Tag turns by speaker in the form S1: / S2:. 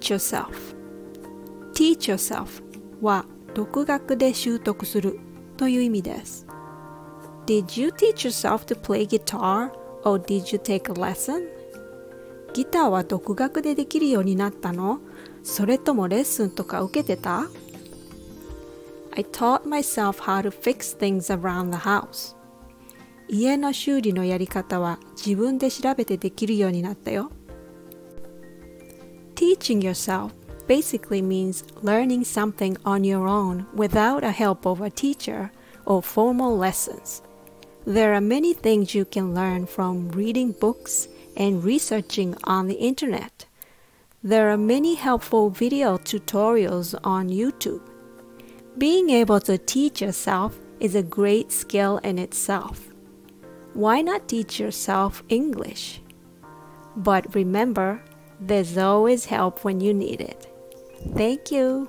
S1: teach yourself teach yourself は独学で習得するという意味です Did you teach yourself to play guitar or did you take a lesson? ギターは独学でできるようになったのそれともレッスンとか受けてた I taught myself how to fix things around the house. 家の修理のやり方は自分で調べてできるようになったよ。Teaching yourself basically means learning something on your own without a help of a teacher or formal lessons. There are many things you can learn from reading books and researching on the internet. There are many helpful video tutorials on YouTube. Being able to teach yourself is a great skill in itself. Why not teach yourself English? But remember, there's always help when you need it. Thank you.